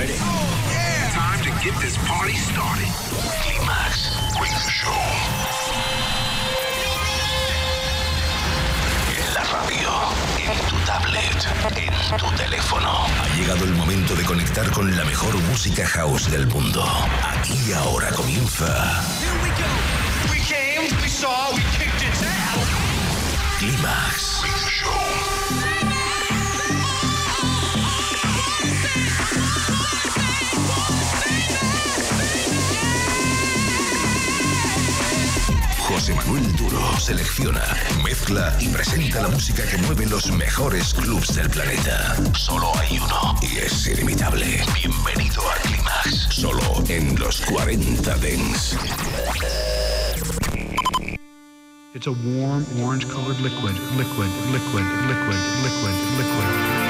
ready? Time to get this party started. Climax Radio Show. En la radio, en tu tablet, en tu teléfono. Ha llegado el momento de conectar con la mejor música house del mundo. Aquí y ahora comienza. Here we go. We came, we saw, we kicked its ass. Climax Radio Show. José Manuel Duro selecciona, mezcla y presenta la música que mueve los mejores clubs del planeta. Solo hay uno y es inimitable. Bienvenido a Climax, solo en los 40 Dents. It's a warm orange colored liquid, liquid, liquid, liquid, liquid, liquid.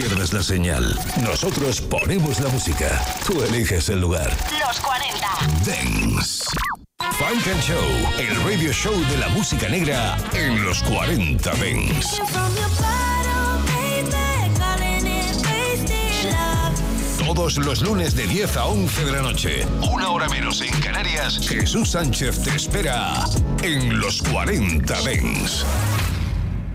Pierdas la señal. Nosotros ponemos la música. Tú eliges el lugar. Los 40. Dance. Funk and Show, el radio show de la música negra en los 40 Dance. Todos los lunes de 10 a 11 de la noche, una hora menos en Canarias, Jesús Sánchez te espera en los 40 Dance.